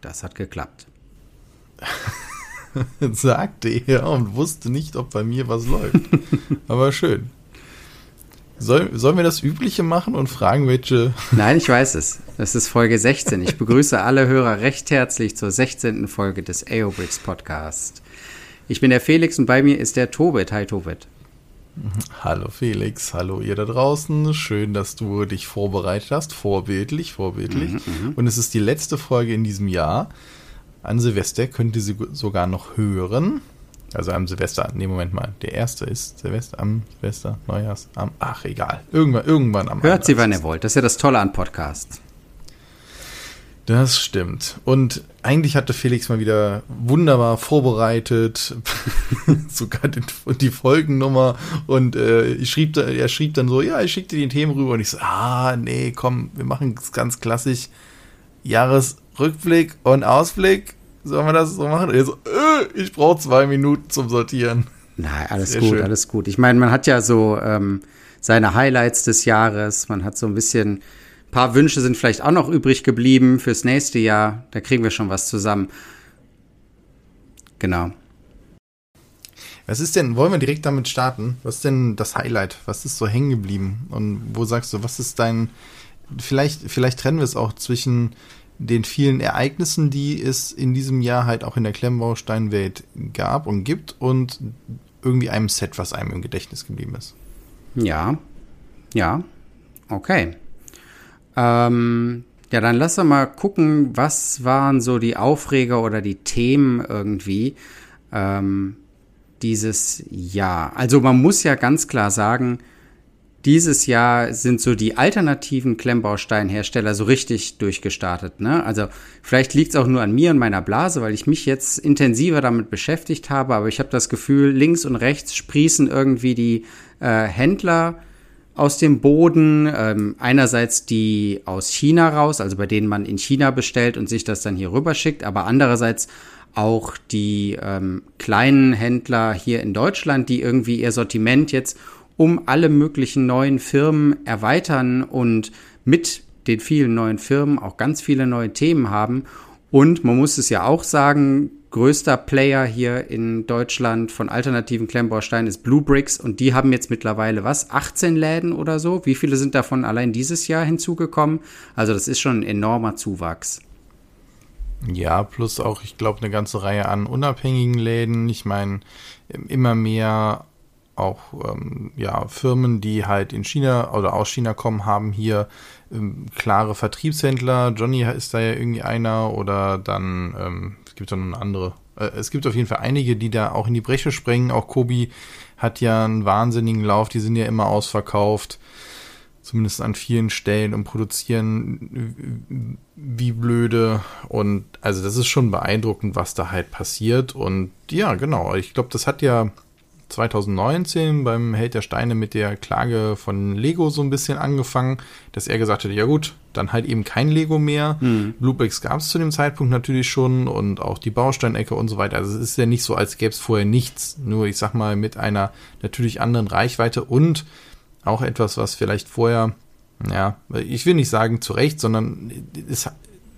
Das hat geklappt. sagte er und wusste nicht, ob bei mir was läuft. Aber schön. Soll, sollen wir das Übliche machen und fragen, welche. Nein, ich weiß es. Das ist Folge 16. Ich begrüße alle Hörer recht herzlich zur 16. Folge des AOBricks Podcast. Ich bin der Felix und bei mir ist der Tobit. Hi, Tobit. Hallo Felix, hallo ihr da draußen. Schön, dass du dich vorbereitet hast. Vorbildlich, vorbildlich. Mhm, mhm. und es ist die letzte Folge in diesem Jahr. An Silvester könnt ihr sie sogar noch hören. Also am Silvester, nee, Moment mal, der erste ist Silvester, am Silvester, Neujahrs, am, ach egal, irgendwann, irgendwann am Hört sie, wann ihr wollt, das ist ja das Tolle an Podcasts. Das stimmt. Und eigentlich hatte Felix mal wieder wunderbar vorbereitet, sogar den, die Folgennummer. Und äh, schrieb da, er schrieb dann so, ja, ich schickte die Themen rüber. Und ich so, ah, nee, komm, wir machen es ganz klassisch. Jahresrückblick und Ausblick. Sollen wir das so machen? Und er so, äh, ich brauche zwei Minuten zum Sortieren. Nein, alles Sehr gut, schön. alles gut. Ich meine, man hat ja so ähm, seine Highlights des Jahres. Man hat so ein bisschen ein paar Wünsche sind vielleicht auch noch übrig geblieben fürs nächste Jahr. Da kriegen wir schon was zusammen. Genau. Was ist denn, wollen wir direkt damit starten? Was ist denn das Highlight? Was ist so hängen geblieben? Und wo sagst du, was ist dein, vielleicht, vielleicht trennen wir es auch zwischen den vielen Ereignissen, die es in diesem Jahr halt auch in der Klemmbausteinwelt gab und gibt und irgendwie einem Set, was einem im Gedächtnis geblieben ist. Ja, ja, okay. Ähm, ja, dann lass doch mal gucken, was waren so die Aufreger oder die Themen irgendwie ähm, dieses Jahr. Also man muss ja ganz klar sagen, dieses Jahr sind so die alternativen Klemmbausteinhersteller so richtig durchgestartet. Ne? Also vielleicht liegt es auch nur an mir und meiner Blase, weil ich mich jetzt intensiver damit beschäftigt habe, aber ich habe das Gefühl, links und rechts sprießen irgendwie die äh, Händler aus dem Boden. Ähm, einerseits die aus China raus, also bei denen man in China bestellt und sich das dann hier rüber schickt, aber andererseits auch die ähm, kleinen Händler hier in Deutschland, die irgendwie ihr Sortiment jetzt um alle möglichen neuen Firmen erweitern und mit den vielen neuen Firmen auch ganz viele neue Themen haben. Und man muss es ja auch sagen, größter Player hier in Deutschland von alternativen Klemmbausteinen ist Blue Bricks und die haben jetzt mittlerweile was? 18 Läden oder so? Wie viele sind davon allein dieses Jahr hinzugekommen? Also das ist schon ein enormer Zuwachs. Ja, plus auch, ich glaube, eine ganze Reihe an unabhängigen Läden. Ich meine, immer mehr auch ähm, ja, Firmen, die halt in China oder aus China kommen, haben hier ähm, klare Vertriebshändler. Johnny ist da ja irgendwie einer oder dann ähm, gibt es noch andere. Äh, es gibt auf jeden Fall einige, die da auch in die Breche springen. Auch Kobi hat ja einen wahnsinnigen Lauf, die sind ja immer ausverkauft. Zumindest an vielen Stellen und produzieren wie blöde. Und also das ist schon beeindruckend, was da halt passiert. Und ja, genau. Ich glaube, das hat ja 2019 beim Held der Steine mit der Klage von Lego so ein bisschen angefangen, dass er gesagt hat, ja gut, dann halt eben kein Lego mehr. Mhm. Bluebricks gab es zu dem Zeitpunkt natürlich schon und auch die Bausteinecke und so weiter. Also es ist ja nicht so, als gäbe es vorher nichts. Nur ich sag mal mit einer natürlich anderen Reichweite und auch etwas, was vielleicht vorher, ja, ich will nicht sagen zu Recht, sondern es,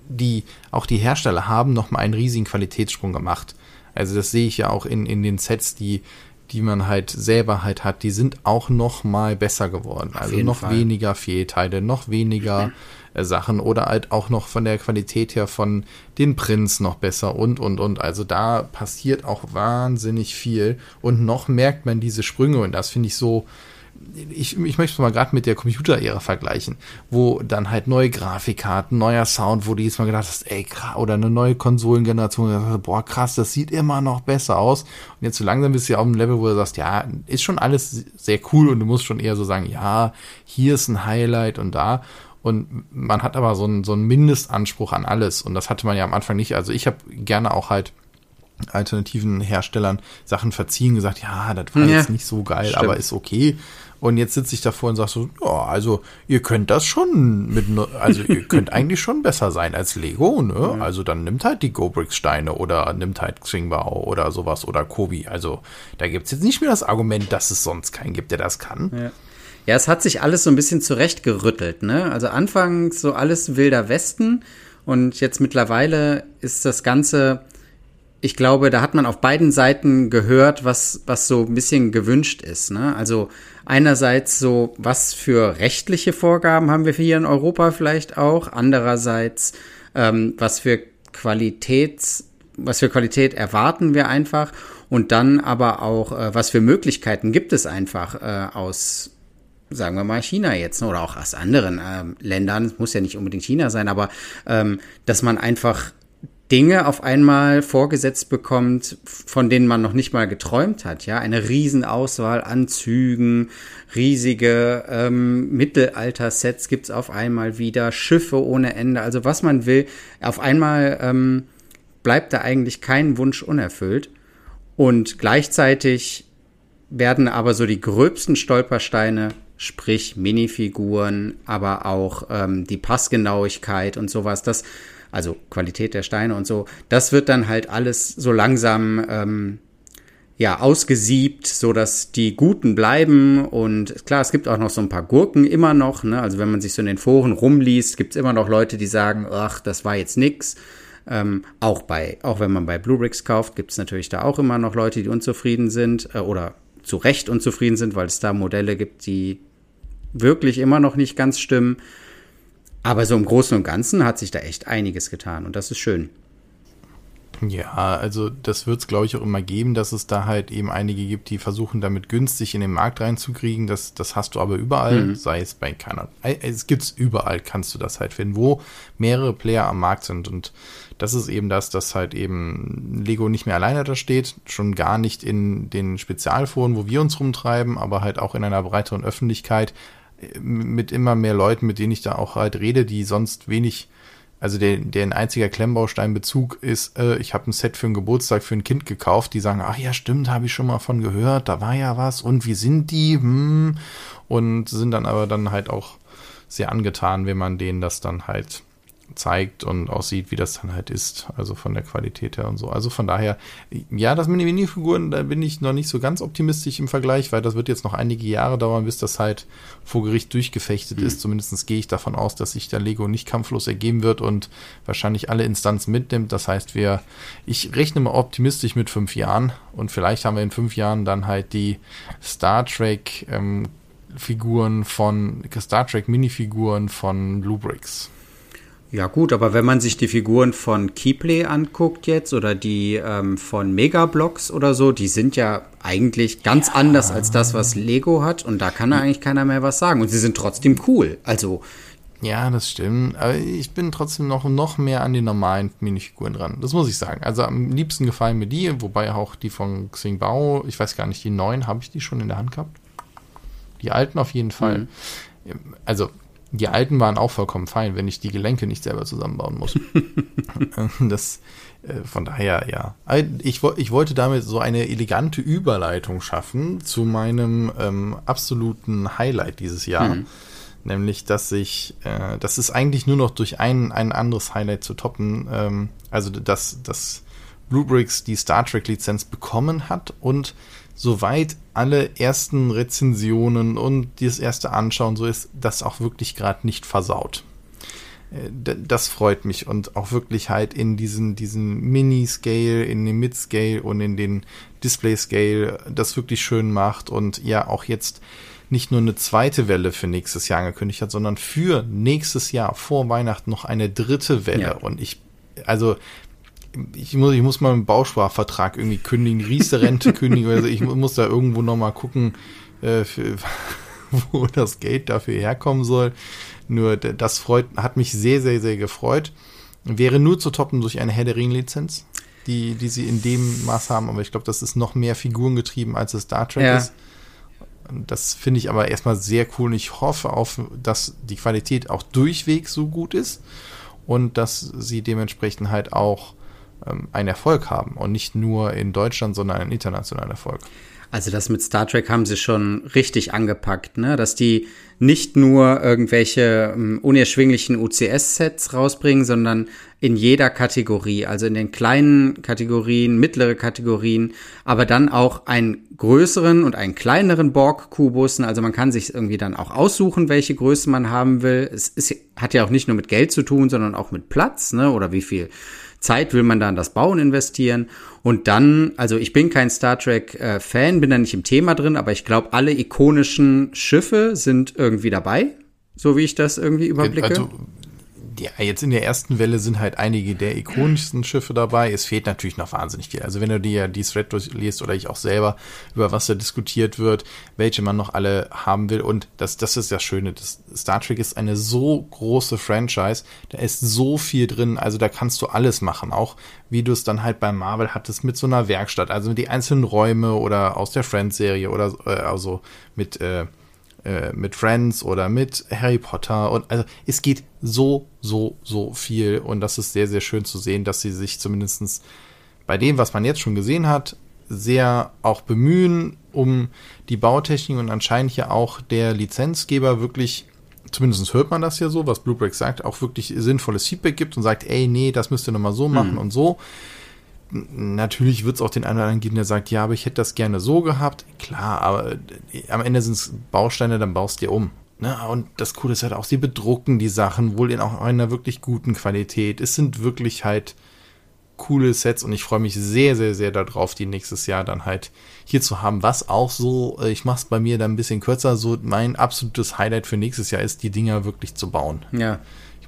die, auch die Hersteller haben nochmal einen riesigen Qualitätssprung gemacht. Also das sehe ich ja auch in, in den Sets, die die man halt selber halt hat, die sind auch noch mal besser geworden. Auf also noch Fall. weniger Fehlteile, noch weniger äh, Sachen oder halt auch noch von der Qualität her von den Prints noch besser und, und, und. Also da passiert auch wahnsinnig viel und noch merkt man diese Sprünge und das finde ich so, ich, ich möchte es mal gerade mit der Computer-Ära vergleichen, wo dann halt neue Grafikkarten, neuer Sound, wo du jetzt mal gedacht hast, ey, krass, oder eine neue Konsolengeneration, boah, krass, das sieht immer noch besser aus. Und jetzt so langsam bist du ja auf einem Level, wo du sagst, ja, ist schon alles sehr cool und du musst schon eher so sagen, ja, hier ist ein Highlight und da. Und man hat aber so einen, so einen Mindestanspruch an alles. Und das hatte man ja am Anfang nicht. Also ich habe gerne auch halt alternativen Herstellern Sachen verziehen, gesagt, ja, das war ja, jetzt nicht so geil, stimmt. aber ist okay. Und jetzt sitze ich davor und sage so, ja, also ihr könnt das schon mit, also ihr könnt eigentlich schon besser sein als Lego, ne? Mhm. Also dann nimmt halt die Gobrix-Steine oder nimmt halt Xingbao oder sowas oder Kobi. Also da gibt's jetzt nicht mehr das Argument, dass es sonst keinen gibt, der das kann. Ja. Ja, es hat sich alles so ein bisschen zurechtgerüttelt, ne? Also anfangs so alles wilder Westen Und jetzt mittlerweile ist das Ganze, ich glaube, da hat man auf beiden Seiten gehört, was, was so ein bisschen gewünscht ist. Ne? Also einerseits so, was für rechtliche Vorgaben haben wir hier in Europa vielleicht auch, andererseits, ähm, was für Qualitäts, was für Qualität erwarten wir einfach? Und dann aber auch, äh, was für Möglichkeiten gibt es einfach äh, aus sagen wir mal China jetzt ne, oder auch aus anderen ähm, Ländern, es muss ja nicht unbedingt China sein, aber ähm, dass man einfach Dinge auf einmal vorgesetzt bekommt, von denen man noch nicht mal geträumt hat, ja, eine Riesenauswahl an Zügen, riesige ähm, Mittelalter-Sets gibt's auf einmal wieder, Schiffe ohne Ende, also was man will, auf einmal ähm, bleibt da eigentlich kein Wunsch unerfüllt. Und gleichzeitig werden aber so die gröbsten Stolpersteine sprich Minifiguren, aber auch ähm, die Passgenauigkeit und sowas, das, also Qualität der Steine und so, das wird dann halt alles so langsam ähm, ja ausgesiebt, so dass die Guten bleiben und klar, es gibt auch noch so ein paar Gurken immer noch, ne? Also wenn man sich so in den Foren rumliest, gibt's immer noch Leute, die sagen, ach, das war jetzt nix. Ähm, auch bei, auch wenn man bei Bluebricks kauft, gibt's natürlich da auch immer noch Leute, die unzufrieden sind äh, oder zu Recht unzufrieden sind, weil es da Modelle gibt, die wirklich immer noch nicht ganz stimmen. Aber so im Großen und Ganzen hat sich da echt einiges getan und das ist schön. Ja, also das wird es, glaube ich, auch immer geben, dass es da halt eben einige gibt, die versuchen, damit günstig in den Markt reinzukriegen. Das, das hast du aber überall, mhm. sei es bei keiner. Es gibt's überall, kannst du das halt finden, wo mehrere Player am Markt sind. Und das ist eben das, dass halt eben Lego nicht mehr alleine da steht, schon gar nicht in den Spezialforen, wo wir uns rumtreiben, aber halt auch in einer breiteren Öffentlichkeit, mit immer mehr Leuten, mit denen ich da auch halt rede, die sonst wenig, also der, der ein einziger Klemmbausteinbezug ist, äh, ich habe ein Set für einen Geburtstag für ein Kind gekauft, die sagen, ach ja, stimmt, habe ich schon mal von gehört, da war ja was und wie sind die? Hm. Und sind dann aber dann halt auch sehr angetan, wenn man denen das dann halt zeigt und aussieht, wie das dann halt ist, also von der Qualität her und so. Also von daher, ja, das mit den Minifiguren, da bin ich noch nicht so ganz optimistisch im Vergleich, weil das wird jetzt noch einige Jahre dauern, bis das halt vor Gericht durchgefechtet mhm. ist. Zumindest gehe ich davon aus, dass sich der Lego nicht kampflos ergeben wird und wahrscheinlich alle Instanzen mitnimmt. Das heißt, wir, ich rechne mal optimistisch mit fünf Jahren und vielleicht haben wir in fünf Jahren dann halt die Star Trek ähm, Figuren von Star Trek Minifiguren von Blue Bricks. Ja gut, aber wenn man sich die Figuren von Keyplay anguckt jetzt oder die ähm, von Megablocks oder so, die sind ja eigentlich ganz ja. anders als das, was Lego hat und da kann eigentlich keiner mehr was sagen und sie sind trotzdem cool. Also ja, das stimmt. Aber ich bin trotzdem noch, noch mehr an die normalen Minifiguren dran. Das muss ich sagen. Also am liebsten gefallen mir die, wobei auch die von Xingbao, ich weiß gar nicht, die neuen, habe ich die schon in der Hand gehabt? Die alten auf jeden Fall. Mhm. Also die alten waren auch vollkommen fein, wenn ich die Gelenke nicht selber zusammenbauen muss. das, äh, von daher, ja. Ich, ich wollte damit so eine elegante Überleitung schaffen zu meinem ähm, absoluten Highlight dieses Jahr. Mhm. Nämlich, dass ich, äh, das ist eigentlich nur noch durch ein, ein anderes Highlight zu toppen. Ähm, also, dass, dass Bluebricks die Star Trek Lizenz bekommen hat und soweit alle ersten Rezensionen und das erste Anschauen so ist, das auch wirklich gerade nicht versaut. Äh, das freut mich und auch wirklich halt in diesen, diesen Mini-Scale, in den Mid-Scale und in den Display-Scale das wirklich schön macht und ja auch jetzt nicht nur eine zweite Welle für nächstes Jahr angekündigt hat, sondern für nächstes Jahr vor Weihnachten noch eine dritte Welle. Ja. Und ich, also ich muss, ich muss mal einen Bausparvertrag irgendwie kündigen, Riester-Rente kündigen, also ich muss da irgendwo nochmal gucken, äh, für, wo das Geld dafür herkommen soll. Nur das freut, hat mich sehr, sehr, sehr gefreut. Wäre nur zu toppen durch eine Herr der Ring-Lizenz, die, die sie in dem Maß haben, aber ich glaube, das ist noch mehr Figuren getrieben, als es Star Trek ja. ist. Das finde ich aber erstmal sehr cool und ich hoffe auf, dass die Qualität auch durchweg so gut ist und dass sie dementsprechend halt auch ähm, einen Erfolg haben und nicht nur in Deutschland, sondern einen internationalen Erfolg. Also das mit Star Trek haben sie schon richtig angepackt, ne? Dass die nicht nur irgendwelche um, unerschwinglichen UCS-Sets rausbringen, sondern in jeder Kategorie, also in den kleinen Kategorien, mittlere Kategorien, aber dann auch einen größeren und einen kleineren Borg-Kubussen. Also man kann sich irgendwie dann auch aussuchen, welche Größe man haben will. Es ist, hat ja auch nicht nur mit Geld zu tun, sondern auch mit Platz, ne? Oder wie viel Zeit will man da in das Bauen investieren. Und dann, also ich bin kein Star Trek-Fan, äh, bin da nicht im Thema drin, aber ich glaube, alle ikonischen Schiffe sind irgendwie dabei, so wie ich das irgendwie überblicke. Also, ja, jetzt in der ersten Welle sind halt einige der ikonischsten Schiffe dabei. Es fehlt natürlich noch wahnsinnig viel. Also wenn du dir die Thread durchliest oder ich auch selber, über was da diskutiert wird, welche man noch alle haben will. Und das, das ist das Schöne. Das Star Trek ist eine so große Franchise. Da ist so viel drin. Also da kannst du alles machen. Auch wie du es dann halt bei Marvel hattest mit so einer Werkstatt. Also die einzelnen Räume oder aus der Friends-Serie oder äh, also mit äh, äh, mit Friends oder mit Harry Potter und also es geht so, so, so viel und das ist sehr, sehr schön zu sehen, dass sie sich zumindestens bei dem, was man jetzt schon gesehen hat, sehr auch bemühen, um die Bautechnik und anscheinend ja auch der Lizenzgeber wirklich, zumindest hört man das ja so, was Bluebricks sagt, auch wirklich sinnvolles Feedback gibt und sagt, ey, nee, das müsst ihr nochmal so machen hm. und so natürlich wird es auch den einen oder anderen geben, der sagt, ja, aber ich hätte das gerne so gehabt. Klar, aber äh, am Ende sind es Bausteine, dann baust du dir um. Ne? Und das Coole ist halt auch, sie bedrucken die Sachen wohl in auch einer wirklich guten Qualität. Es sind wirklich halt coole Sets und ich freue mich sehr, sehr, sehr darauf, die nächstes Jahr dann halt hier zu haben. Was auch so, äh, ich mache es bei mir dann ein bisschen kürzer, so mein absolutes Highlight für nächstes Jahr ist, die Dinger wirklich zu bauen. Ja.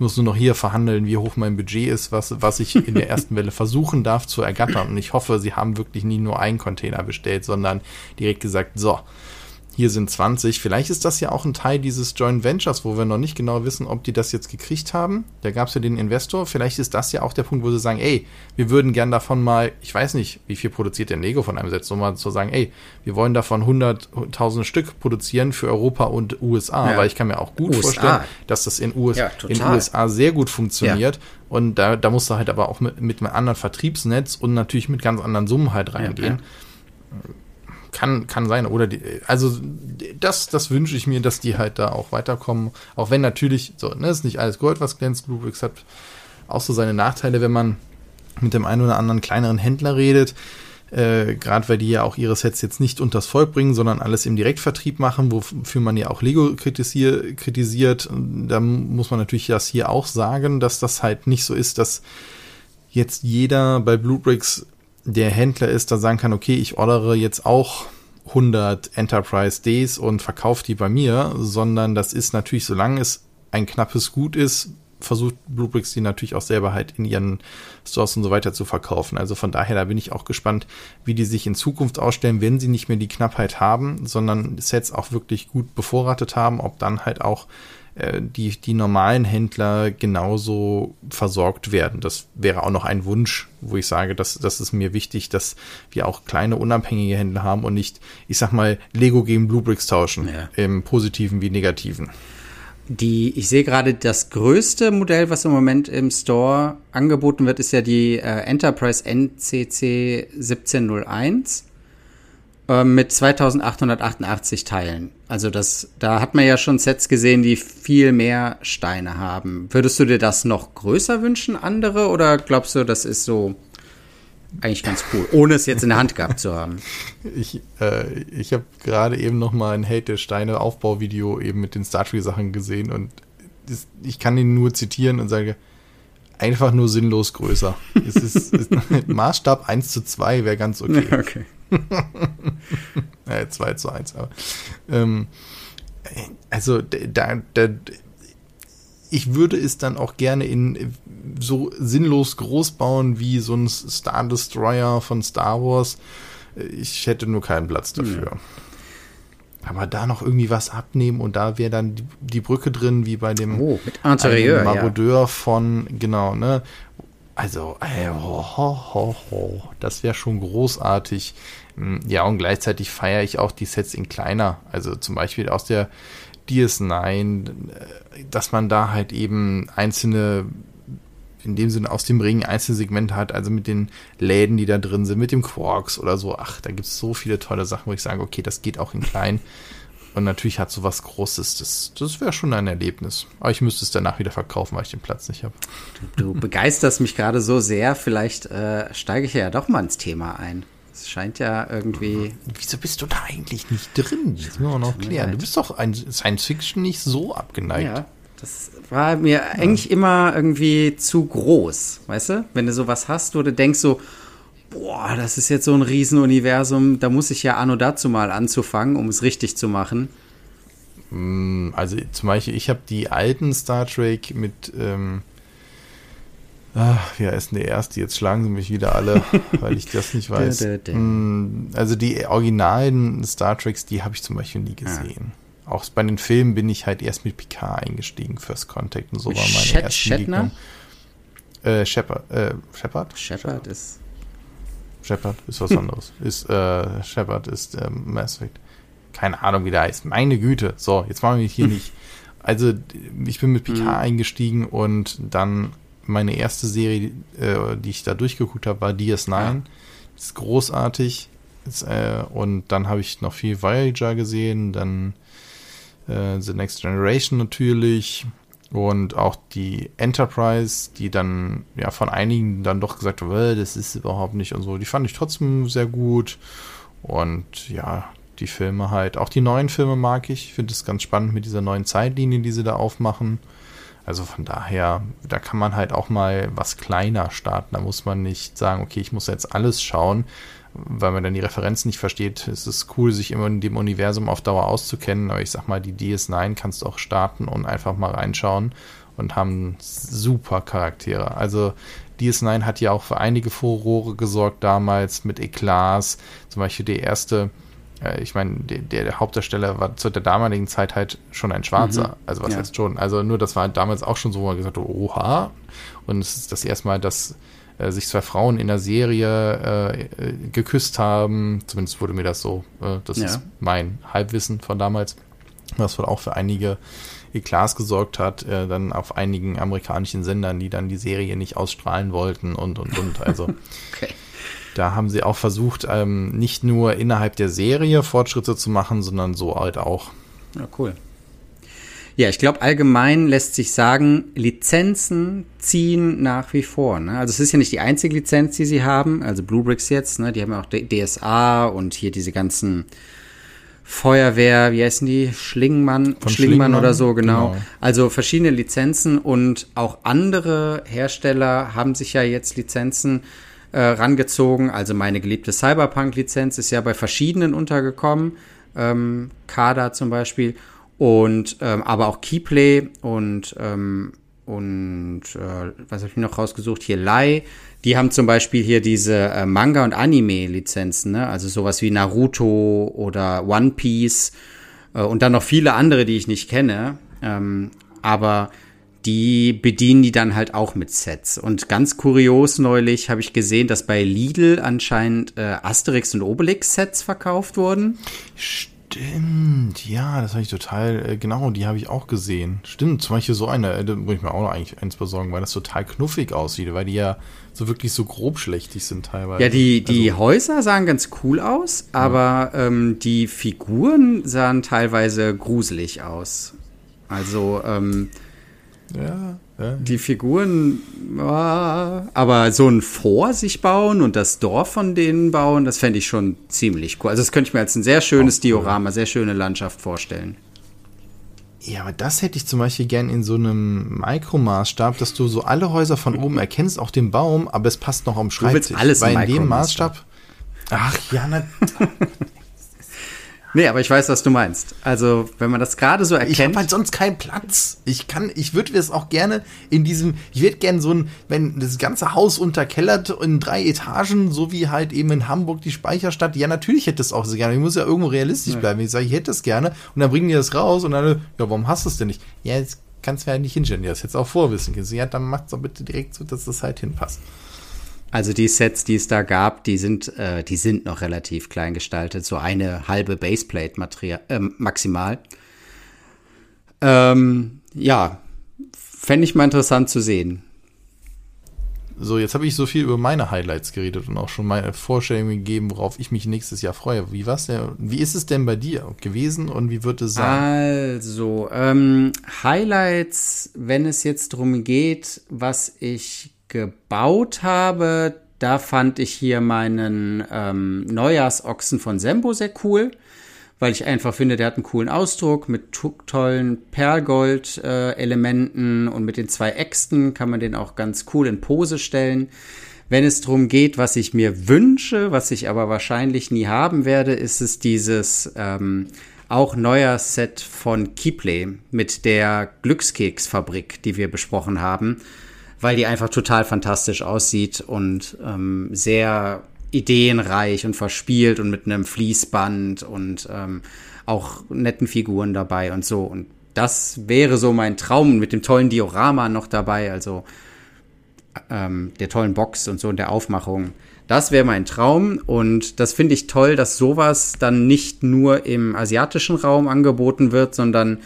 Ich muss nur noch hier verhandeln, wie hoch mein Budget ist, was, was ich in der ersten Welle versuchen darf zu ergattern. Und ich hoffe, sie haben wirklich nie nur einen Container bestellt, sondern direkt gesagt, so, hier sind 20. Vielleicht ist das ja auch ein Teil dieses Joint Ventures, wo wir noch nicht genau wissen, ob die das jetzt gekriegt haben. Da gab es ja den Investor. Vielleicht ist das ja auch der Punkt, wo sie sagen, ey, wir würden gern davon mal, ich weiß nicht, wie viel produziert denn Lego von einem Set, so mal zu sagen, ey, wir wollen davon 100.000 Stück produzieren für Europa und USA, ja. weil ich kann mir auch gut USA. vorstellen, dass das in, US, ja, in USA sehr gut funktioniert. Ja. Und da, da musst du halt aber auch mit, mit einem anderen Vertriebsnetz und natürlich mit ganz anderen Summen halt reingehen. Ja, kann, kann sein. Oder die, also das, das wünsche ich mir, dass die halt da auch weiterkommen. Auch wenn natürlich, so, ne, ist nicht alles Gold, was glänzt. Bluebricks hat auch so seine Nachteile, wenn man mit dem einen oder anderen kleineren Händler redet. Äh, Gerade weil die ja auch ihre Sets jetzt nicht unters Volk bringen, sondern alles im Direktvertrieb machen, wofür man ja auch Lego kritisier, kritisiert. Da muss man natürlich das hier auch sagen, dass das halt nicht so ist, dass jetzt jeder bei Bluebricks der Händler ist, da sagen kann, okay, ich ordere jetzt auch 100 Enterprise Days und verkaufe die bei mir, sondern das ist natürlich, solange es ein knappes Gut ist, versucht Bluebricks die natürlich auch selber halt in ihren Stores und so weiter zu verkaufen. Also von daher, da bin ich auch gespannt, wie die sich in Zukunft ausstellen, wenn sie nicht mehr die Knappheit haben, sondern Sets auch wirklich gut bevorratet haben, ob dann halt auch äh, die, die normalen Händler genauso versorgt werden. Das wäre auch noch ein Wunsch, wo ich sage, dass das ist mir wichtig, dass wir auch kleine unabhängige Händler haben und nicht, ich sag mal, Lego gegen Bluebricks tauschen, ja. im positiven wie negativen. Die, ich sehe gerade, das größte Modell, was im Moment im Store angeboten wird, ist ja die äh, Enterprise NCC 1701 äh, mit 2888 Teilen. Also das, da hat man ja schon Sets gesehen, die viel mehr Steine haben. Würdest du dir das noch größer wünschen, andere, oder glaubst du, das ist so eigentlich ganz cool, ohne es jetzt in der Hand gehabt zu haben? Ich, äh, ich habe gerade eben noch mal ein Hate der Steine Aufbauvideo eben mit den Star Trek Sachen gesehen und ich kann ihn nur zitieren und sage, einfach nur sinnlos größer. es ist, ist Maßstab 1 zu 2 wäre ganz okay. Okay. ja, 2 zu 1, aber. Ähm, also, da, da, ich würde es dann auch gerne in so sinnlos groß bauen wie so ein Star Destroyer von Star Wars. Ich hätte nur keinen Platz dafür. Aber da noch irgendwie was abnehmen und da wäre dann die, die, Brücke drin, wie bei dem oh, Interieur, Marodeur ja. von, genau, ne? Also, ey, ho, ho, ho, ho. das wäre schon großartig. Hm, ja, und gleichzeitig feiere ich auch die Sets in kleiner. Also zum Beispiel aus der DS9, äh, dass man da halt eben einzelne in dem Sinne aus dem Ring einzelne Segmente hat, also mit den Läden, die da drin sind, mit dem Quarks oder so. Ach, da gibt es so viele tolle Sachen, wo ich sage, okay, das geht auch in klein. Und natürlich hat so was Großes, das, das wäre schon ein Erlebnis. Aber ich müsste es danach wieder verkaufen, weil ich den Platz nicht habe. Du, du begeisterst mich gerade so sehr, vielleicht äh, steige ich ja doch mal ins Thema ein. Es scheint ja irgendwie. Wieso bist du da eigentlich nicht drin? Das müssen wir noch klären. Du bist doch ein Science Fiction nicht so abgeneigt. Ja, das war mir ja. eigentlich immer irgendwie zu groß, weißt du? Wenn du sowas hast, wo du denkst so, boah, das ist jetzt so ein Riesenuniversum, da muss ich ja anno dazu mal anzufangen, um es richtig zu machen. Mm, also zum Beispiel, ich habe die alten Star Trek mit, ähm, ach, wie heißt denn der erste? Jetzt schlagen sie mich wieder alle, weil ich das nicht weiß. Mm, also die originalen Star Treks, die habe ich zum Beispiel nie gesehen. Auch bei den Filmen bin ich halt erst mit Picard eingestiegen, First Contact und so war meine Shat erste Begegnung. Äh, Shepard. Äh, Shepard? Shepard ist Shepard ist was anderes. ist, äh, Shepard ist äh, Mass Effect. Keine Ahnung, wie der heißt. Meine Güte. So, jetzt machen wir hier nicht. Also, ich bin mit Picard mhm. eingestiegen und dann meine erste Serie, äh, die ich da durchgeguckt habe, war DS9. Ja. Ist großartig. Ist, äh, und dann habe ich noch viel Voyager gesehen, dann äh, The Next Generation natürlich und auch die Enterprise, die dann ja von einigen dann doch gesagt haben, äh, das ist überhaupt nicht und so, die fand ich trotzdem sehr gut. Und ja, die Filme halt, auch die neuen Filme mag ich. Ich finde es ganz spannend mit dieser neuen Zeitlinie, die sie da aufmachen. Also von daher, da kann man halt auch mal was kleiner starten. Da muss man nicht sagen, okay, ich muss jetzt alles schauen, weil man dann die Referenzen nicht versteht. Es ist cool, sich immer in dem Universum auf Dauer auszukennen, aber ich sag mal, die DS9 kannst du auch starten und einfach mal reinschauen und haben super Charaktere. Also DS9 hat ja auch für einige Furore gesorgt damals mit Eklats, zum Beispiel der erste äh, ich meine, der, der, Hauptdarsteller war zu der damaligen Zeit halt schon ein Schwarzer. Mhm. Also was ja. heißt schon? Also nur das war damals auch schon so, wo man gesagt hat, oha. Und es ist das erste Mal, dass äh, sich zwei Frauen in der Serie äh, geküsst haben. Zumindest wurde mir das so, äh, das ja. ist mein Halbwissen von damals, was wohl auch für einige Eklats gesorgt hat, äh, dann auf einigen amerikanischen Sendern, die dann die Serie nicht ausstrahlen wollten und und und. Also okay. da haben sie auch versucht, ähm, nicht nur innerhalb der Serie Fortschritte zu machen, sondern so halt auch. Ja, cool. Ja, ich glaube, allgemein lässt sich sagen, Lizenzen ziehen nach wie vor. Ne? Also es ist ja nicht die einzige Lizenz, die sie haben. Also Bluebricks jetzt, ne? die haben ja auch DSA und hier diese ganzen Feuerwehr, wie heißen die? Schlingmann, Von Schlingmann, oder so, genau. genau. Also verschiedene Lizenzen und auch andere Hersteller haben sich ja jetzt Lizenzen äh, rangezogen. Also meine geliebte Cyberpunk-Lizenz ist ja bei verschiedenen untergekommen. Ähm, Kada zum Beispiel und ähm, aber auch Keyplay und und äh, was habe ich noch rausgesucht hier Lai die haben zum Beispiel hier diese äh, Manga und Anime Lizenzen ne also sowas wie Naruto oder One Piece äh, und dann noch viele andere die ich nicht kenne ähm, aber die bedienen die dann halt auch mit Sets. Und ganz kurios neulich habe ich gesehen, dass bei Lidl anscheinend äh, Asterix und Obelix Sets verkauft wurden. Stimmt, ja, das habe ich total, äh, genau, die habe ich auch gesehen. Stimmt, zum Beispiel so eine, äh, da muss ich mir auch noch eigentlich eins besorgen, weil das total knuffig aussieht, weil die ja so wirklich so grobschlächtig sind teilweise. Ja, die, die also, Häuser sahen ganz cool aus, aber ja. ähm, die Figuren sahen teilweise gruselig aus. Also, ähm, ja. Die Figuren, aber so ein Vor sich bauen und das Dorf von denen bauen, das fände ich schon ziemlich cool. Also das könnte ich mir als ein sehr schönes oh, Diorama, sehr schöne Landschaft vorstellen. Ja, aber das hätte ich zum Beispiel gern in so einem Mikromaßstab, dass du so alle Häuser von oben erkennst, auch den Baum, aber es passt noch am Schreibtisch. Du willst alles Weil in dem Maßstab. Ach ja, na, Nee, aber ich weiß, was du meinst. Also, wenn man das gerade so erkennt. Ich habe halt sonst keinen Platz. Ich kann, ich würde es auch gerne in diesem, ich würde gerne so ein, wenn das ganze Haus unterkellert in drei Etagen, so wie halt eben in Hamburg die Speicherstadt. Ja, natürlich hätte es auch so gerne. Ich muss ja irgendwo realistisch ja. bleiben. Ich sage, ich hätte es gerne. Und dann bringen die das raus und dann, ja, warum hast du es denn nicht? Ja, jetzt kannst du ja nicht hinstellen. Ja, das jetzt auch vorwissen. Ja, dann macht's doch bitte direkt so, dass das halt hinpasst. Also die Sets, die es da gab, die sind, äh, die sind noch relativ klein gestaltet, so eine halbe Baseplate Material, äh, maximal. Ähm, ja, fände ich mal interessant zu sehen. So, jetzt habe ich so viel über meine Highlights geredet und auch schon meine Vorstellungen gegeben, worauf ich mich nächstes Jahr freue. Wie war's denn, wie ist es denn bei dir gewesen und wie wird es sein? Also, ähm, Highlights, wenn es jetzt darum geht, was ich gebaut habe, da fand ich hier meinen ähm, Neujahrsochsen von Sembo sehr cool weil ich einfach finde, der hat einen coolen Ausdruck mit tollen Perlgold-Elementen äh, und mit den zwei Äxten kann man den auch ganz cool in Pose stellen. Wenn es darum geht, was ich mir wünsche, was ich aber wahrscheinlich nie haben werde, ist es dieses ähm, auch neuer Set von Kipley mit der Glückskeksfabrik, die wir besprochen haben, weil die einfach total fantastisch aussieht und ähm, sehr ideenreich und verspielt und mit einem Fließband und ähm, auch netten Figuren dabei und so. Und das wäre so mein Traum mit dem tollen Diorama noch dabei, also ähm, der tollen Box und so und der Aufmachung. Das wäre mein Traum und das finde ich toll, dass sowas dann nicht nur im asiatischen Raum angeboten wird, sondern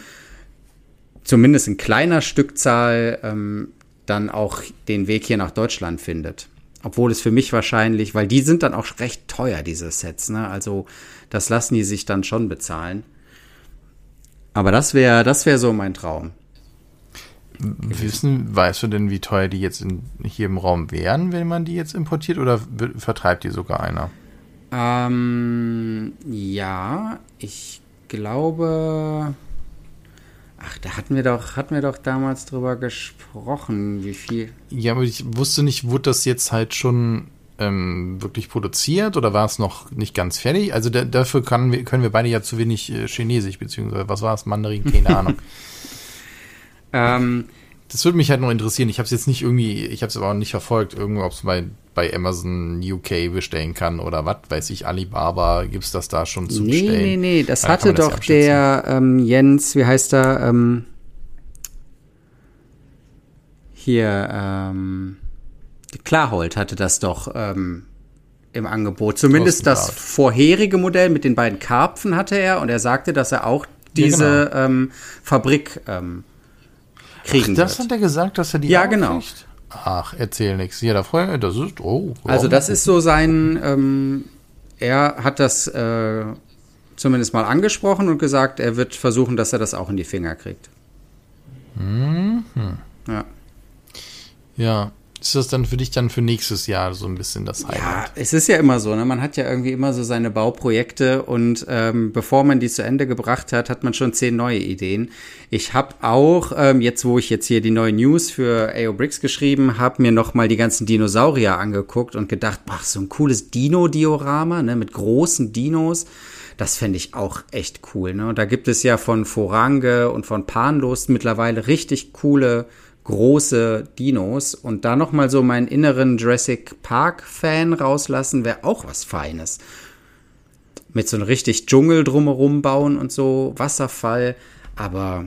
zumindest in kleiner Stückzahl ähm, dann auch den Weg hier nach Deutschland findet. Obwohl es für mich wahrscheinlich, weil die sind dann auch recht teuer, diese Sets, ne? Also das lassen die sich dann schon bezahlen. Aber das wäre, das wäre so mein Traum. Wissen, weißt du denn, wie teuer die jetzt in, hier im Raum wären, wenn man die jetzt importiert oder vertreibt die sogar einer? Ähm, ja, ich glaube, da hatten wir doch, hatten wir doch damals drüber gesprochen, wie viel. Ja, aber ich wusste nicht, wurde das jetzt halt schon ähm, wirklich produziert oder war es noch nicht ganz fertig? Also da, dafür kann, können wir beide ja zu wenig äh, Chinesisch, beziehungsweise was war es, Mandarin, keine Ahnung. ähm, das würde mich halt noch interessieren. Ich habe es jetzt nicht irgendwie, ich habe es aber auch nicht verfolgt, irgendwo, ob es bei bei Amazon UK bestellen kann oder was weiß ich, Alibaba, gibt es das da schon zu nee, bestellen? Nee, nee, nee, das da hatte doch das der ähm, Jens, wie heißt er, ähm, hier, ähm, Klarhold hatte das doch ähm, im Angebot. Zumindest das vorherige Modell mit den beiden Karpfen hatte er und er sagte, dass er auch diese ja, genau. ähm, Fabrik ähm, kriegen Ach, das wird. hat er gesagt, dass er die Ja, genau. Kriegt? Ach, erzähl nichts. Ja, da freue das ist, oh. Also das ist so sein, ähm, er hat das äh, zumindest mal angesprochen und gesagt, er wird versuchen, dass er das auch in die Finger kriegt. Mhm. Ja. Ja, ist das dann für dich dann für nächstes Jahr so ein bisschen das Highlight? Ja, es ist ja immer so, ne? Man hat ja irgendwie immer so seine Bauprojekte und ähm, bevor man die zu Ende gebracht hat, hat man schon zehn neue Ideen. Ich habe auch, ähm, jetzt wo ich jetzt hier die neue News für AO Bricks geschrieben habe, mir noch mal die ganzen Dinosaurier angeguckt und gedacht, ach, so ein cooles Dino-Diorama, ne, mit großen Dinos. Das fände ich auch echt cool. Ne? Und da gibt es ja von Forange und von Panlos mittlerweile richtig coole große Dinos und da noch mal so meinen inneren Jurassic Park Fan rauslassen, wäre auch was Feines. Mit so einem richtig Dschungel drumherum bauen und so, Wasserfall, aber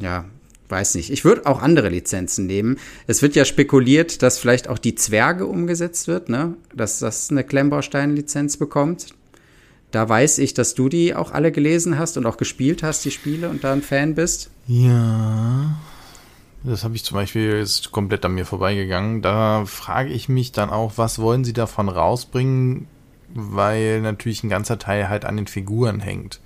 ja, weiß nicht. Ich würde auch andere Lizenzen nehmen. Es wird ja spekuliert, dass vielleicht auch die Zwerge umgesetzt wird, ne? Dass das eine Klemmbaustein-Lizenz bekommt. Da weiß ich, dass du die auch alle gelesen hast und auch gespielt hast, die Spiele, und da ein Fan bist. Ja. Das habe ich zum Beispiel ist komplett an mir vorbeigegangen. Da frage ich mich dann auch, was wollen sie davon rausbringen, weil natürlich ein ganzer Teil halt an den Figuren hängt.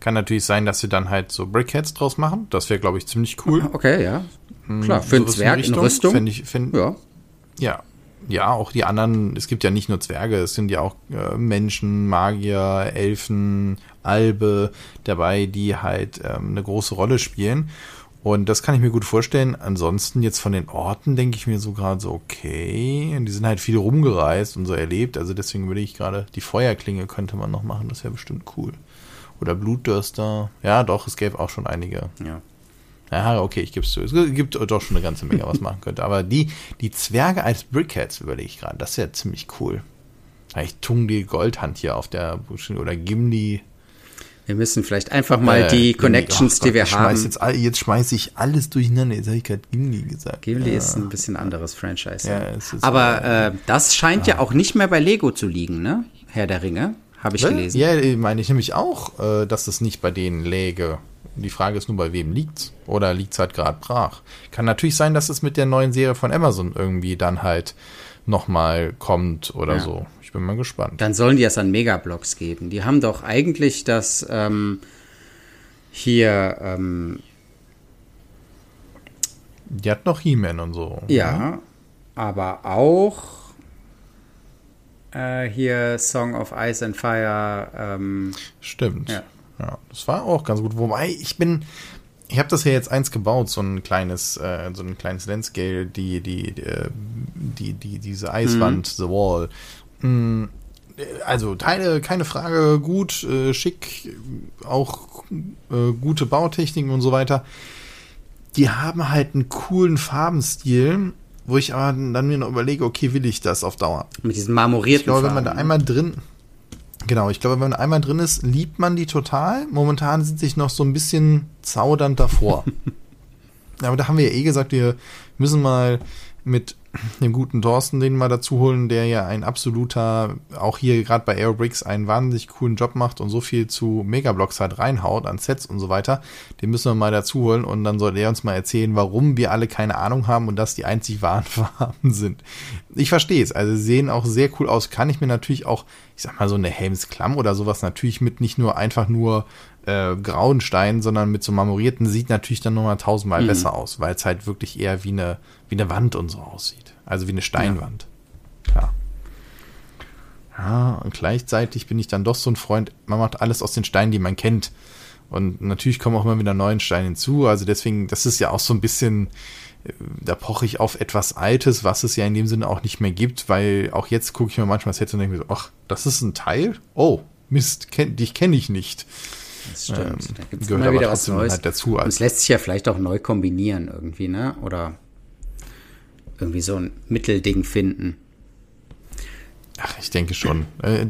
Kann natürlich sein, dass sie dann halt so Brickheads draus machen. Das wäre, glaube ich, ziemlich cool. Okay, ja. Hm, Klar, für so einen Zwerg in, in Rüstung. Fänd ich, fänd, ja. ja. Ja, auch die anderen, es gibt ja nicht nur Zwerge, es sind ja auch äh, Menschen, Magier, Elfen, Albe dabei, die halt ähm, eine große Rolle spielen. Und das kann ich mir gut vorstellen. Ansonsten jetzt von den Orten denke ich mir so gerade so, okay, die sind halt viel rumgereist und so erlebt. Also deswegen würde ich gerade, die Feuerklinge könnte man noch machen, das wäre bestimmt cool. Oder Blutdörster. Ja, doch, es gäbe auch schon einige. Ja. Ja, okay, ich gebe es zu. Es gibt doch schon eine ganze Menge, was man könnte. Aber die, die Zwerge als Brickheads überlege ich gerade. Das wäre ziemlich cool. Vielleicht Tung die Goldhand hier auf der oder Gimli wir müssen vielleicht einfach mal äh, die Connections, Gott, die wir haben. Jetzt, jetzt schmeiße ich alles durcheinander. Jetzt habe ich gerade Gimli gesagt. Gimli ja. ist ein bisschen anderes Franchise. Ja, Aber äh, das scheint ja. ja auch nicht mehr bei Lego zu liegen, ne? Herr der Ringe. habe ich gelesen. Ja, meine ich nämlich auch, äh, dass es nicht bei denen läge. Die Frage ist nur, bei wem liegt's? Oder liegt's halt gerade brach? Kann natürlich sein, dass es mit der neuen Serie von Amazon irgendwie dann halt nochmal kommt oder ja. so. Ich bin mal gespannt. Dann sollen die es an Megablocks geben. Die haben doch eigentlich das ähm, hier. Ähm, die hat noch He-Man und so. Ja, ja, aber auch äh, hier Song of Ice and Fire. Ähm, Stimmt. Ja. ja, das war auch ganz gut. Wobei ich bin, ich habe das ja jetzt eins gebaut, so ein kleines, äh, so ein kleines Landscale, die, die, die, äh, die, die diese Eiswand, mhm. The Wall. Mm, also Teile, keine Frage, gut, äh, schick, auch äh, gute Bautechniken und so weiter. Die haben halt einen coolen Farbenstil, wo ich aber dann mir noch überlege, okay, will ich das auf Dauer? Mit diesen marmorierten Ich glaube, wenn man da einmal drin, Genau, ich glaube, wenn man einmal drin ist, liebt man die total. Momentan sind sich noch so ein bisschen zaudernd davor. Aber da haben wir ja eh gesagt, wir müssen mal mit dem guten Thorsten den mal dazu holen, der ja ein absoluter, auch hier gerade bei Aerobricks einen wahnsinnig coolen Job macht und so viel zu Megablocks halt reinhaut an Sets und so weiter. Den müssen wir mal dazu holen und dann soll er uns mal erzählen, warum wir alle keine Ahnung haben und das die einzig wahren Farben sind. Ich verstehe es, also sehen auch sehr cool aus. Kann ich mir natürlich auch, ich sag mal so eine Helmsklamm oder sowas natürlich mit nicht nur einfach nur äh, grauen Stein, sondern mit so marmorierten sieht natürlich dann nochmal tausendmal mhm. besser aus, weil es halt wirklich eher wie eine, wie eine Wand und so aussieht. Also wie eine Steinwand. Ja. Klar. Ja, und gleichzeitig bin ich dann doch so ein Freund, man macht alles aus den Steinen, die man kennt. Und natürlich kommen auch immer wieder neuen Steine hinzu. Also deswegen, das ist ja auch so ein bisschen, äh, da poche ich auf etwas Altes, was es ja in dem Sinne auch nicht mehr gibt, weil auch jetzt gucke ich mir manchmal das Set und denke mir so, ach, das ist ein Teil? Oh, Mist, kenn, dich kenne ich nicht. Das stimmt. Ähm, da gibt es immer wieder was Neues. Halt dazu. Und es lässt sich ja vielleicht auch neu kombinieren irgendwie, ne? Oder irgendwie so ein Mittelding finden. Ach, ich denke schon. Äh,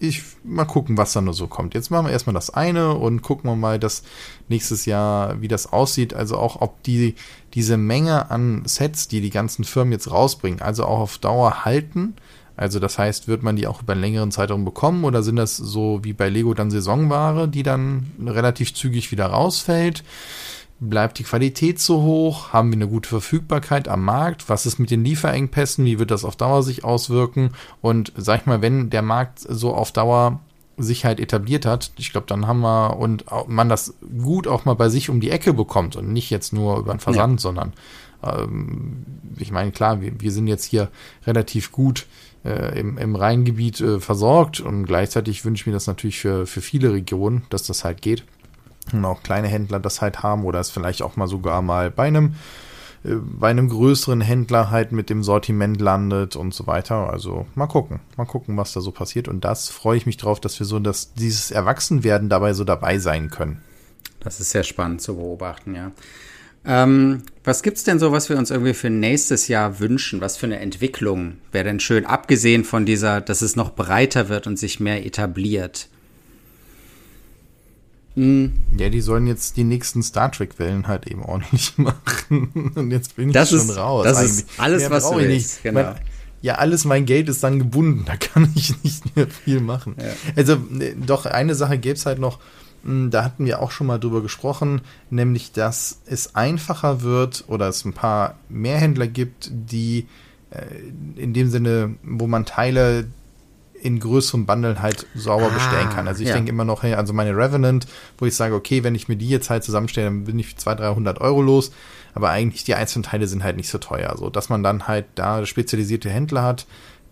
ich mal gucken, was da nur so kommt. Jetzt machen wir erstmal das eine und gucken wir mal, dass nächstes Jahr, wie das aussieht. Also auch, ob die diese Menge an Sets, die die ganzen Firmen jetzt rausbringen, also auch auf Dauer halten also das heißt, wird man die auch über einen längeren Zeitraum bekommen oder sind das so wie bei Lego dann Saisonware, die dann relativ zügig wieder rausfällt? Bleibt die Qualität so hoch? Haben wir eine gute Verfügbarkeit am Markt? Was ist mit den Lieferengpässen? Wie wird das auf Dauer sich auswirken? Und sag ich mal, wenn der Markt so auf Dauer sich halt etabliert hat, ich glaube, dann haben wir und man das gut auch mal bei sich um die Ecke bekommt und nicht jetzt nur über den Versand, ja. sondern ähm, ich meine, klar, wir, wir sind jetzt hier relativ gut äh, im, im Rheingebiet äh, versorgt und gleichzeitig wünsche ich mir das natürlich für, für viele Regionen, dass das halt geht. Und auch kleine Händler das halt haben oder es vielleicht auch mal sogar mal bei einem äh, bei einem größeren Händler halt mit dem Sortiment landet und so weiter. Also mal gucken, mal gucken, was da so passiert. Und das freue ich mich drauf, dass wir so dass dieses Erwachsenwerden dabei so dabei sein können. Das ist sehr spannend zu beobachten, ja. Ähm, was gibt's denn so, was wir uns irgendwie für nächstes Jahr wünschen? Was für eine Entwicklung wäre denn schön, abgesehen von dieser, dass es noch breiter wird und sich mehr etabliert? Hm. Ja, die sollen jetzt die nächsten Star Trek-Wellen halt eben ordentlich machen. Und jetzt bin ich das schon ist, raus. Das eigentlich. ist alles, mehr was du willst. Genau. Mein, ja, alles mein Geld ist dann gebunden. Da kann ich nicht mehr viel machen. Ja. Also, äh, doch, eine Sache gäbe es halt noch da hatten wir auch schon mal drüber gesprochen, nämlich dass es einfacher wird oder es ein paar mehr Händler gibt, die äh, in dem Sinne, wo man Teile in größeren Bundle halt sauber ah, bestellen kann. Also ich ja. denke immer noch, hey, also meine Revenant, wo ich sage, okay, wenn ich mir die jetzt halt zusammenstelle, dann bin ich 200, 300 Euro los, aber eigentlich die einzelnen Teile sind halt nicht so teuer. So, dass man dann halt da spezialisierte Händler hat,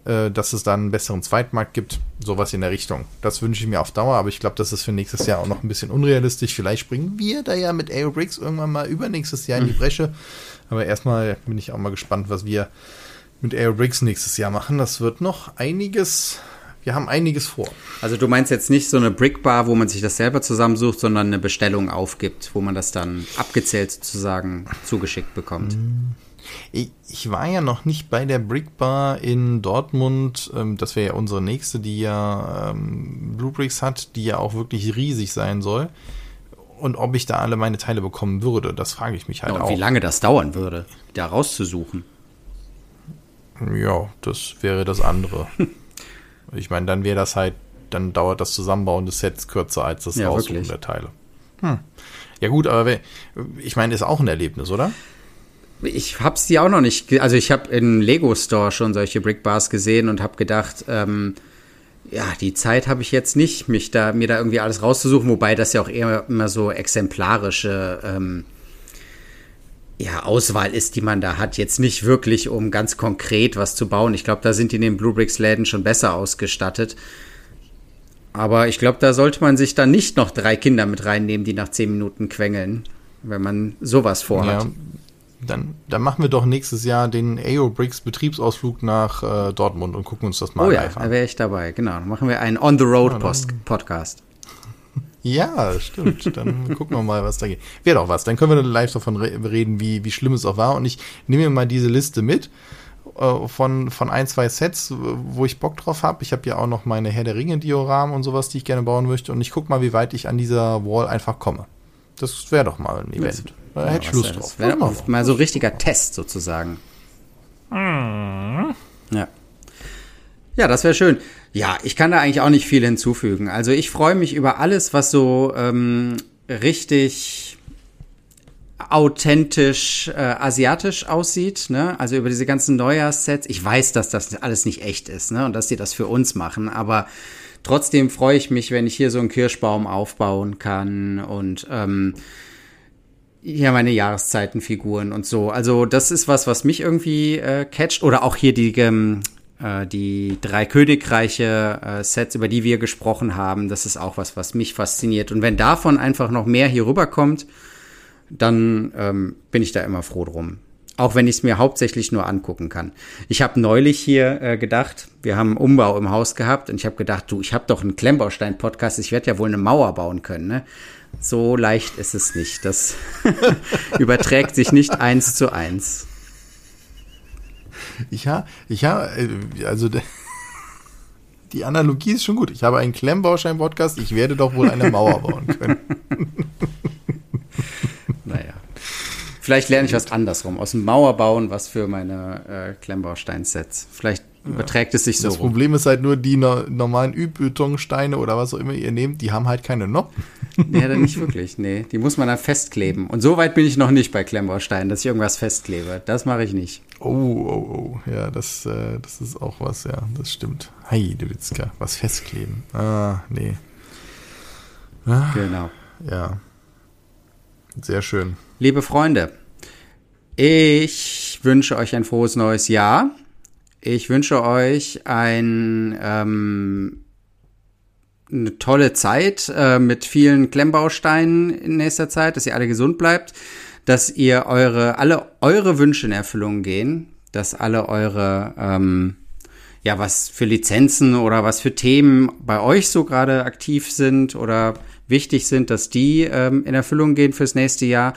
dass es dann einen besseren Zweitmarkt gibt, sowas in der Richtung. Das wünsche ich mir auf Dauer, aber ich glaube, das ist für nächstes Jahr auch noch ein bisschen unrealistisch. Vielleicht springen wir da ja mit Aerobricks irgendwann mal übernächstes Jahr in die hm. Bresche. Aber erstmal bin ich auch mal gespannt, was wir mit Aerobricks nächstes Jahr machen. Das wird noch einiges wir haben einiges vor. Also du meinst jetzt nicht so eine Brickbar, wo man sich das selber zusammensucht, sondern eine Bestellung aufgibt, wo man das dann abgezählt sozusagen zugeschickt bekommt. Hm. Ich, ich war ja noch nicht bei der Brick Bar in Dortmund. Ähm, das wäre ja unsere nächste, die ja ähm, Blue Bricks hat, die ja auch wirklich riesig sein soll. Und ob ich da alle meine Teile bekommen würde, das frage ich mich halt ja, und auch. Wie lange das dauern würde, da rauszusuchen. Ja, das wäre das andere. ich meine, dann wäre das halt dann dauert das Zusammenbauen des Sets kürzer als das Ja, Aussuchen wirklich. der Teile. Hm. Ja gut, aber ich meine, ist auch ein Erlebnis, oder? Ich hab's die auch noch nicht, also ich habe im Lego Store schon solche Brickbars gesehen und habe gedacht, ähm, ja, die Zeit habe ich jetzt nicht, mich da mir da irgendwie alles rauszusuchen, wobei das ja auch eher immer so exemplarische ähm, ja, Auswahl ist, die man da hat. Jetzt nicht wirklich, um ganz konkret was zu bauen. Ich glaube, da sind die in den Blue Bricks Läden schon besser ausgestattet. Aber ich glaube, da sollte man sich dann nicht noch drei Kinder mit reinnehmen, die nach zehn Minuten quengeln, wenn man sowas vorhat. Ja. Dann, dann machen wir doch nächstes Jahr den AO Bricks Betriebsausflug nach äh, Dortmund und gucken uns das mal Oh ja, live da an. wäre ich dabei. Genau, dann machen wir einen On-the-Road-Podcast. Ja, stimmt. Dann gucken wir mal, was da geht. Wäre doch was. Dann können wir live davon re reden, wie, wie schlimm es auch war. Und ich nehme mir mal diese Liste mit äh, von, von ein, zwei Sets, wo ich Bock drauf habe. Ich habe ja auch noch meine Herr der Ringe-Dioramen und sowas, die ich gerne bauen möchte. Und ich guck mal, wie weit ich an dieser Wall einfach komme. Das wäre doch mal ein Event. Da hätte ich was Lust drauf. Wär Warte mal. so richtiger Test sozusagen. Mhm. Ja. Ja, das wäre schön. Ja, ich kann da eigentlich auch nicht viel hinzufügen. Also ich freue mich über alles, was so ähm, richtig authentisch äh, asiatisch aussieht, ne? Also über diese ganzen Neujahrssets. Ich weiß, dass das alles nicht echt ist, ne? Und dass sie das für uns machen, aber trotzdem freue ich mich, wenn ich hier so einen Kirschbaum aufbauen kann und ähm, ja, meine Jahreszeitenfiguren und so. Also das ist was, was mich irgendwie äh, catcht. Oder auch hier die, ähm, äh, die drei Königreiche äh, Sets, über die wir gesprochen haben. Das ist auch was, was mich fasziniert. Und wenn davon einfach noch mehr hier rüberkommt, dann ähm, bin ich da immer froh drum. Auch wenn ich es mir hauptsächlich nur angucken kann. Ich habe neulich hier äh, gedacht, wir haben einen Umbau im Haus gehabt und ich habe gedacht, du, ich habe doch einen Klemmbaustein-Podcast, ich werde ja wohl eine Mauer bauen können. Ne? So leicht ist es nicht. Das überträgt sich nicht eins zu eins. Ich habe, ich habe, also de- die Analogie ist schon gut. Ich habe einen Klemmbauschein-Podcast. Ich werde doch wohl eine Mauer bauen können. Naja. Vielleicht lerne ich was andersrum. Aus dem Mauerbauen was für meine äh, Klemmbaustein-Sets. Vielleicht überträgt es sich so Das rum. Problem ist halt nur, die no normalen Übbetonsteine oder was auch immer ihr nehmt, die haben halt keine Noppen. Ja, dann nicht wirklich. Nee, die muss man dann festkleben. Und so weit bin ich noch nicht bei Klemmbausteinen, dass ich irgendwas festklebe. Das mache ich nicht. Oh, oh, oh. Ja, das, äh, das ist auch was, ja, das stimmt. Heide Witzka, was festkleben. Ah, nee. Ah, Genau. ja. Sehr schön. Liebe Freunde, ich wünsche euch ein frohes neues Jahr. Ich wünsche euch ein, ähm, eine tolle Zeit äh, mit vielen Klemmbausteinen in nächster Zeit, dass ihr alle gesund bleibt, dass ihr eure, alle eure Wünsche in Erfüllung gehen, dass alle eure, ähm, ja, was für Lizenzen oder was für Themen bei euch so gerade aktiv sind oder wichtig sind, dass die ähm, in Erfüllung gehen fürs nächste Jahr.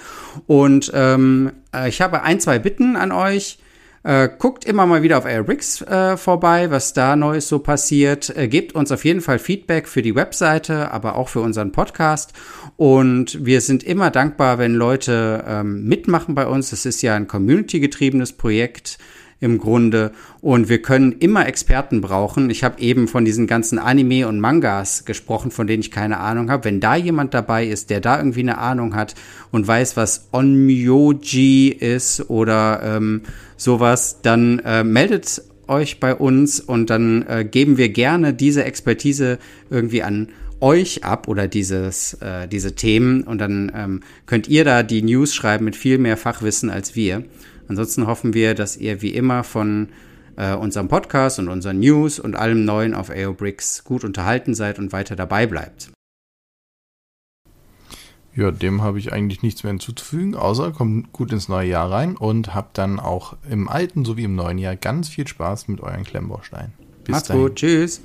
Und ähm, äh, ich habe ein, zwei Bitten an euch. Äh, guckt immer mal wieder auf Airbricks äh, vorbei, was da Neues so passiert. Äh, gebt uns auf jeden Fall Feedback für die Webseite, aber auch für unseren Podcast. Und wir sind immer dankbar, wenn Leute ähm, mitmachen bei uns. Das ist ja ein community-getriebenes Projekt im Grunde. Und wir können immer Experten brauchen. Ich habe eben von diesen ganzen Anime und Mangas gesprochen, von denen ich keine Ahnung habe. Wenn da jemand dabei ist, der da irgendwie eine Ahnung hat und weiß, was Onmyoji ist oder ähm, sowas, dann äh, meldet euch bei uns und dann äh, geben wir gerne diese Expertise irgendwie an euch ab oder dieses, äh, diese Themen und dann ähm, könnt ihr da die News schreiben mit viel mehr Fachwissen als wir. Ansonsten hoffen wir, dass ihr wie immer von äh, unserem Podcast und unseren News und allem Neuen auf AOBricks gut unterhalten seid und weiter dabei bleibt. Ja, dem habe ich eigentlich nichts mehr hinzuzufügen, außer kommt gut ins neue Jahr rein und habt dann auch im alten sowie im neuen Jahr ganz viel Spaß mit euren Klemmbausteinen. Bis Macht's dahin. gut, tschüss.